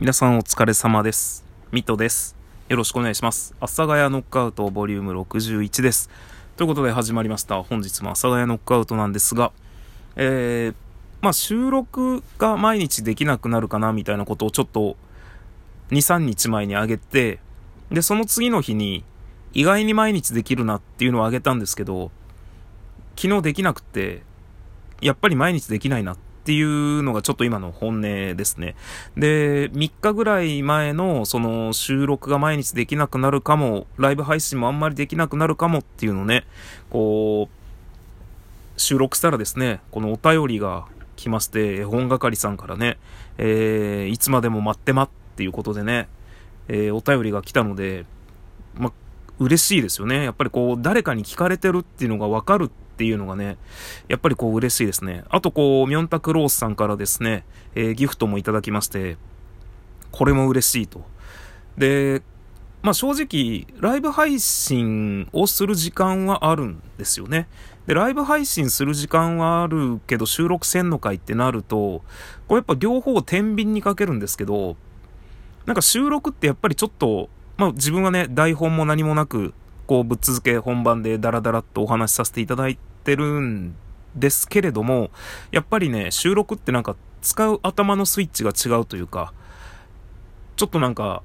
皆さんお疲れ様です。ミトです。よろしくお願いします。阿佐ヶ谷ノックアウトボリューム61です。ということで始まりました。本日も阿佐ヶ谷ノックアウトなんですが、えー、まあ収録が毎日できなくなるかなみたいなことをちょっと2、3日前にあげて、で、その次の日に意外に毎日できるなっていうのをあげたんですけど、昨日できなくて、やっぱり毎日できないなっっていうのがちょっと今の本音ですね。で、3日ぐらい前のその収録が毎日できなくなるかも、ライブ配信もあんまりできなくなるかもっていうのね、こう、収録したらですね、このお便りが来まして、絵本係さんからね、えー、いつまでも待ってまっていうことでね、えー、お便りが来たので、ま、嬉しいですよね。やっぱりこう、誰かに聞かれてるっていうのがわかるってていうのがね、やっぱりこう嬉しいですね。あとこう、ミョンタクロースさんからですね、えー、ギフトもいただきまして、これも嬉しいと。で、まあ正直、ライブ配信をする時間はあるんですよね。で、ライブ配信する時間はあるけど収録せんのかいってなると、これやっぱ両方天秤にかけるんですけど、なんか収録ってやっぱりちょっと、まあ自分はね、台本も何もなく、こうぶっ続け本番でダラダラっとお話しさせていただいってるんですけれども、やっぱりね、収録ってなんか使う頭のスイッチが違うというか、ちょっとなんか、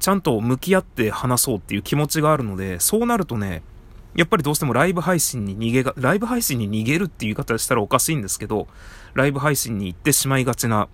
ちゃんと向き合って話そうっていう気持ちがあるので、そうなるとね、やっぱりどうしてもライブ配信に逃げが、ライブ配信に逃げるっていう言い方したらおかしいんですけど、ライブ配信に行ってしまいがちな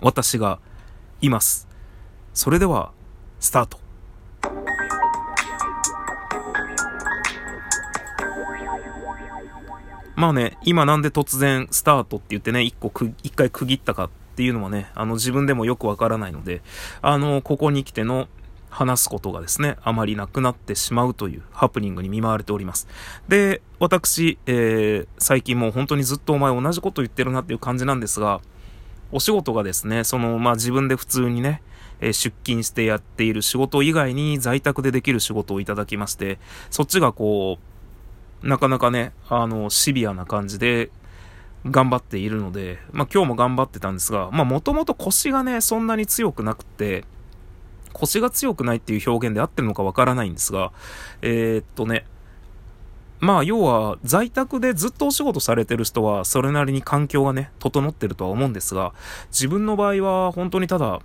私がいます。それでは、スタート。まあね、今なんで突然スタートって言ってね、一個く、一回区切ったかっていうのはね、あの自分でもよくわからないので、あの、ここに来ての話すことがですね、あまりなくなってしまうというハプニングに見舞われております。で、私、えー、最近もう本当にずっとお前同じこと言ってるなっていう感じなんですが、お仕事がですね、その、まあ自分で普通にね、え出勤してやっている仕事以外に在宅でできる仕事をいただきまして、そっちがこう、なかなかね、あの、シビアな感じで頑張っているので、まあ今日も頑張ってたんですが、まあもともと腰がね、そんなに強くなくて、腰が強くないっていう表現で合ってるのかわからないんですが、えー、っとね、まあ要は在宅でずっとお仕事されてる人はそれなりに環境がね、整ってるとは思うんですが、自分の場合は本当にただ、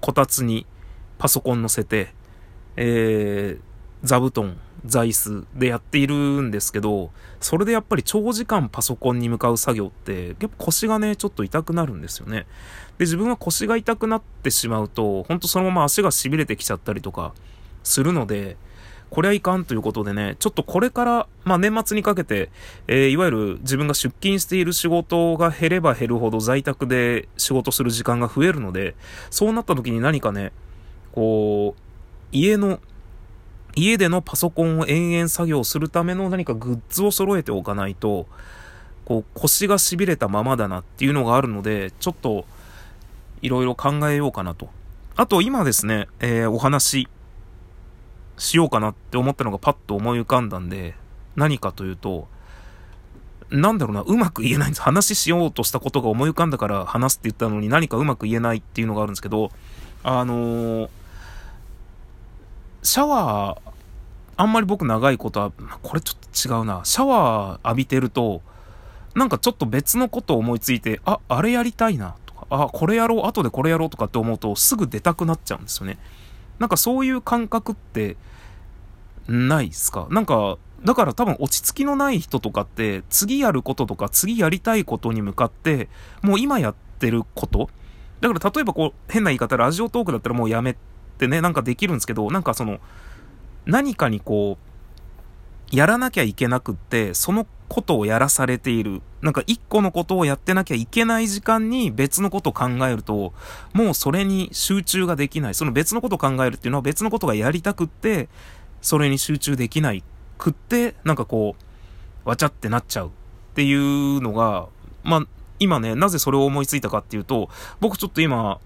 こたつにパソコン乗せて、えー、座布団、座椅子でやっているんですけど、それでやっぱり長時間パソコンに向かう作業って、やっぱ腰がね、ちょっと痛くなるんですよね。で、自分は腰が痛くなってしまうと、ほんとそのまま足が痺れてきちゃったりとかするので、これはいかんということでね、ちょっとこれから、まあ年末にかけて、えー、いわゆる自分が出勤している仕事が減れば減るほど在宅で仕事する時間が増えるので、そうなった時に何かね、こう、家の家でのパソコンを延々作業するための何かグッズを揃えておかないと、こう腰が痺れたままだなっていうのがあるので、ちょっといろいろ考えようかなと。あと今ですね、えー、お話しようかなって思ったのがパッと思い浮かんだんで、何かというと、なんだろうな、うまく言えないんです。話しようとしたことが思い浮かんだから話すって言ったのに何かうまく言えないっていうのがあるんですけど、あのーシャワー、あんまり僕長いことは、これちょっと違うな。シャワー浴びてると、なんかちょっと別のことを思いついて、あ、あれやりたいなとか、あ、これやろう、後でこれやろうとかって思うと、すぐ出たくなっちゃうんですよね。なんかそういう感覚って、ないっすか？なんか、だから多分落ち着きのない人とかって、次やることとか、次やりたいことに向かって、もう今やってること、だから例えばこう、変な言い方、ラジオトークだったらもうやめってね、なんかできるんですけど、なんかその、何かにこう、やらなきゃいけなくって、そのことをやらされている。なんか一個のことをやってなきゃいけない時間に別のことを考えると、もうそれに集中ができない。その別のことを考えるっていうのは別のことがやりたくって、それに集中できないくって、なんかこう、わちゃってなっちゃうっていうのが、まあ、今ね、なぜそれを思いついたかっていうと、僕ちょっと今、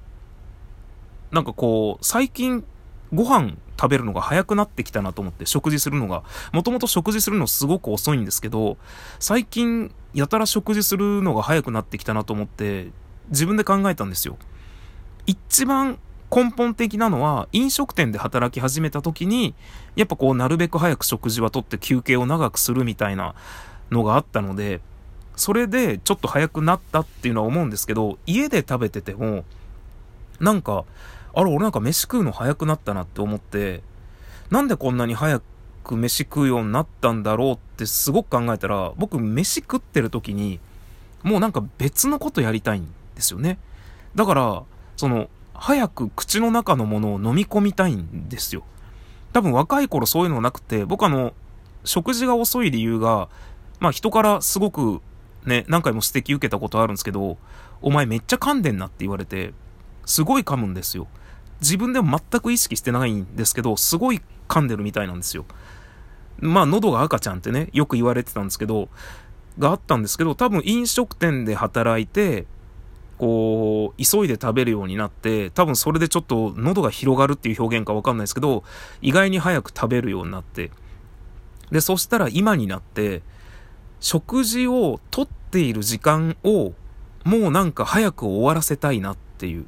なんかこう、最近、ご飯食べるのが早くなってきたなと思って、食事するのが。もともと食事するのすごく遅いんですけど、最近、やたら食事するのが早くなってきたなと思って、自分で考えたんですよ。一番根本的なのは、飲食店で働き始めた時に、やっぱこう、なるべく早く食事はとって休憩を長くするみたいなのがあったので、それでちょっと早くなったっていうのは思うんですけど、家で食べてても、なんか、あれ、俺なんか飯食うの早くなったなって思って、なんでこんなに早く飯食うようになったんだろうってすごく考えたら、僕飯食ってる時に、もうなんか別のことやりたいんですよね。だから、その、早く口の中のものを飲み込みたいんですよ。多分若い頃そういうのなくて、僕あの、食事が遅い理由が、まあ人からすごくね、何回も指摘受けたことあるんですけど、お前めっちゃ噛んでんなって言われて、すごい噛むんですよ。自分でも全く意識してないんですけど、すごい噛んでるみたいなんですよ。まあ喉が赤ちゃんってね、よく言われてたんですけど、があったんですけど、多分飲食店で働いて、こう、急いで食べるようになって、多分それでちょっと喉が広がるっていう表現かわかんないですけど、意外に早く食べるようになって、で、そしたら今になって、食事をとっている時間を、もうなんか早く終わらせたいなっていう。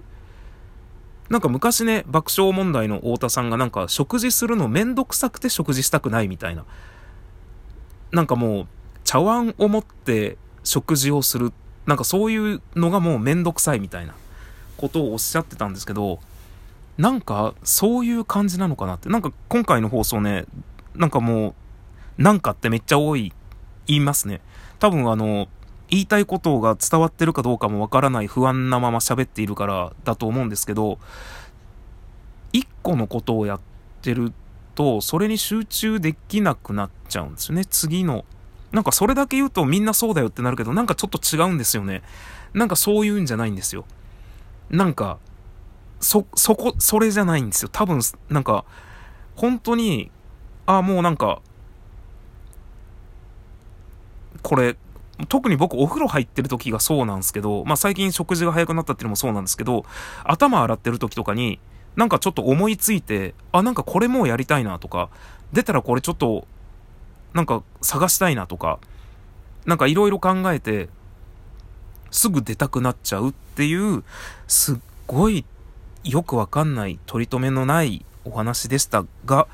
なんか昔ね、爆笑問題の太田さんがなんか食事するのめんどくさくて食事したくないみたいな。なんかもう、茶碗を持って食事をする。なんかそういうのがもうめんどくさいみたいなことをおっしゃってたんですけど、なんかそういう感じなのかなって。なんか今回の放送ね、なんかもう、なんかってめっちゃ多い、言いますね。多分あの、言いたいことが伝わってるかどうかもわからない不安なまま喋っているからだと思うんですけど、一個のことをやってると、それに集中できなくなっちゃうんですよね。次のなんかそれだけ言うとみんなそうだよってなるけど、なんかちょっと違うんですよね。なんかそういうんじゃないんですよ。なんか、そ、そこ、それじゃないんですよ。多分、なんか、本当に、ああ、もうなんか、これ、特に僕お風呂入ってる時がそうなんですけど、まあ最近食事が早くなったっていうのもそうなんですけど、頭洗ってる時とかに、なんかちょっと思いついて、あ、なんかこれもうやりたいなとか、出たらこれちょっとなんか探したいなとか、なんかいろいろ考えて、すぐ出たくなっちゃうっていう、すっごいよくわかんない取り留めのないお話でしたが、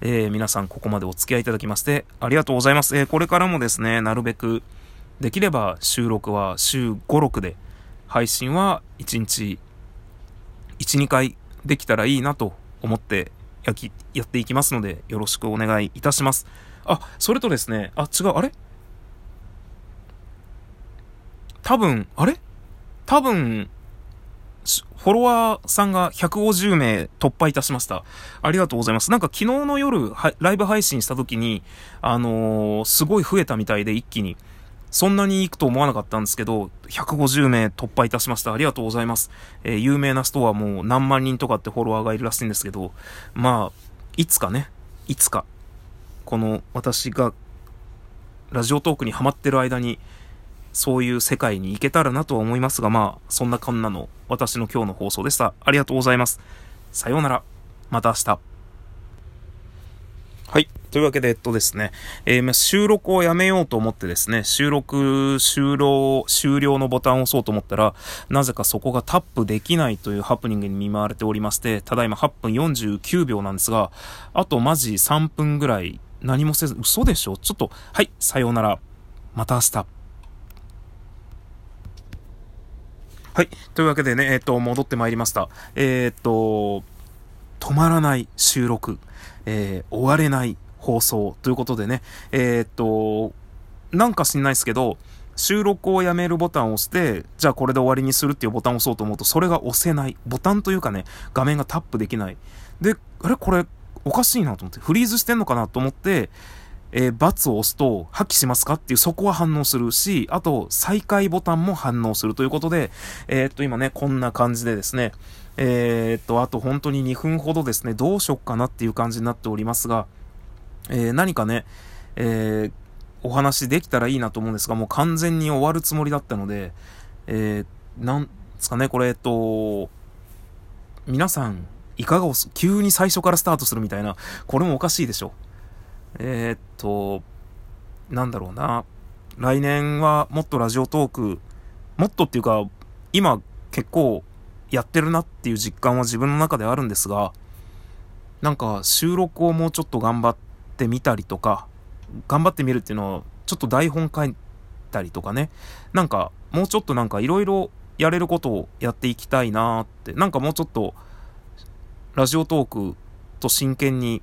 えー、皆さんここまでお付き合いいただきましてありがとうございます。えー、これからもですね、なるべくできれば収録は週5、6で、配信は1日1、2回できたらいいなと思ってやきやっていきますので、よろしくお願いいたします。あ、それとですね、あ、違う、あれ？多分、あれ？多分、フォロワーさんが150名突破いたしました。ありがとうございます。なんか昨日の夜、ライブ配信した時に、あのー、すごい増えたみたいで一気に。そんなに行くと思わなかったんですけど、150名突破いたしました。ありがとうございます。えー、有名な人はもう何万人とかってフォロワーがいるらしいんですけど、まあ、いつかね、いつか、この私がラジオトークにハマってる間に、そういう世界に行けたらなとは思いますが、まあ、そんなこんなの私の今日の放送でした。ありがとうございます。さようなら。また明日。はい。というわけで、えっとですね、えー、収録をやめようと思ってですね、収録終了、終了のボタンを押そうと思ったら、なぜかそこがタップできないというハプニングに見舞われておりまして、ただいま8分49秒なんですが、あとマジ3分ぐらい何もせず、嘘でしょ？ちょっと、はい、さようなら。また明日。はい。というわけでね、えっ、と、戻ってまいりました。えっ、と、止まらない収録、えー、終われない放送ということでね、えっ、と、なんか知んないですけど、収録をやめるボタンを押して、じゃあこれで終わりにするっていうボタンを押そうと思うと、それが押せない。ボタンというかね、画面がタップできない。で、あれ？これ、おかしいなと思って、フリーズしてんのかなと思って、えー、×を押すと、破棄しますかっていう、そこは反応するし、あと、再開ボタンも反応するということで、えー、っと、今ね、こんな感じでですね、えー、っと、あと本当に2分ほどですね、どうしよっかなっていう感じになっておりますが、えー、何かね、えー、お話できたらいいなと思うんですが、もう完全に終わるつもりだったので、えー、なんですかね、これ、えっと、皆さん、いかがおす、急に最初からスタートするみたいな、これもおかしいでしょ。えー、っと、なんだろうな。来年はもっとラジオトーク、もっとっていうか、今結構やってるなっていう実感は自分の中であるんですが、なんか収録をもうちょっと頑張ってみたりとか、頑張ってみるっていうのは、ちょっと台本書いたりとかね、なんかもうちょっとなんかいろいろやれることをやっていきたいなーって、なんかもうちょっとラジオトークと真剣に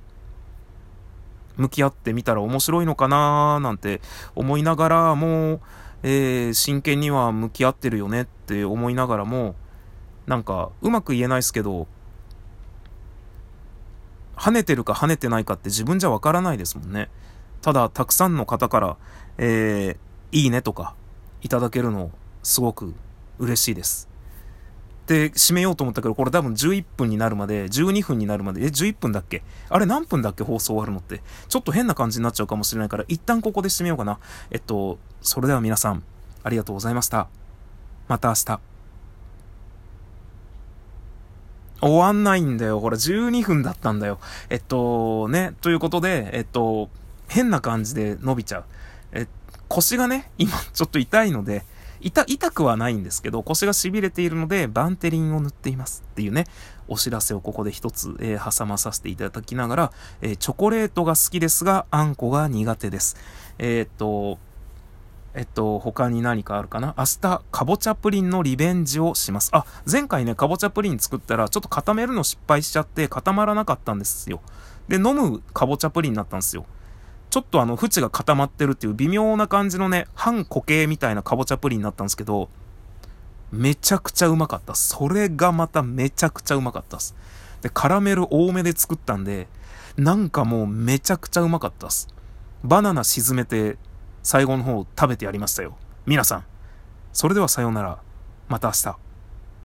向き合ってみたら面白いのかなーなんて思いながらも、えー、真剣には向き合ってるよねって思いながらも、なんかうまく言えないですけど、跳ねてるか跳ねてないかって自分じゃわからないですもんね。ただ、たくさんの方から、えー、いいねとか、いただけるの、すごく嬉しいです。で、締めようと思ったけど、これ多分11分になるまで、12分になるまで、え、11分だっけ？あれ何分だっけ？放送終わるのって。ちょっと変な感じになっちゃうかもしれないから、一旦ここで締めようかな。えっと、それでは皆さん、ありがとうございました。また明日。終わんないんだよ。これ12分だったんだよ。えっと、ね、ということで、えっと、変な感じで伸びちゃう。え、腰がね、今ちょっと痛いので、痛、痛くはないんですけど、腰が痺れているので、バンテリンを塗っていますっていうね、お知らせをここで一つ、えー、挟まさせていただきながら、えー、チョコレートが好きですが、あんこが苦手です。えー、っと、えっと、他に何かあるかな？明日、かぼちゃプリンのリベンジをします。あ、前回ね、かぼちゃプリン作ったら、ちょっと固めるの失敗しちゃって、固まらなかったんですよ。で、飲むかぼちゃプリンになったんですよ。ちょっとあの、縁が固まってるっていう微妙な感じのね、半固形みたいなかぼちゃプリンになったんですけど、めちゃくちゃうまかった。それがまためちゃくちゃうまかったっす。で、カラメル多めで作ったんで、なんかもうめちゃくちゃうまかったっす。バナナ沈めて、最後の方食べてやりましたよ。皆さん、それではさようなら。また明日。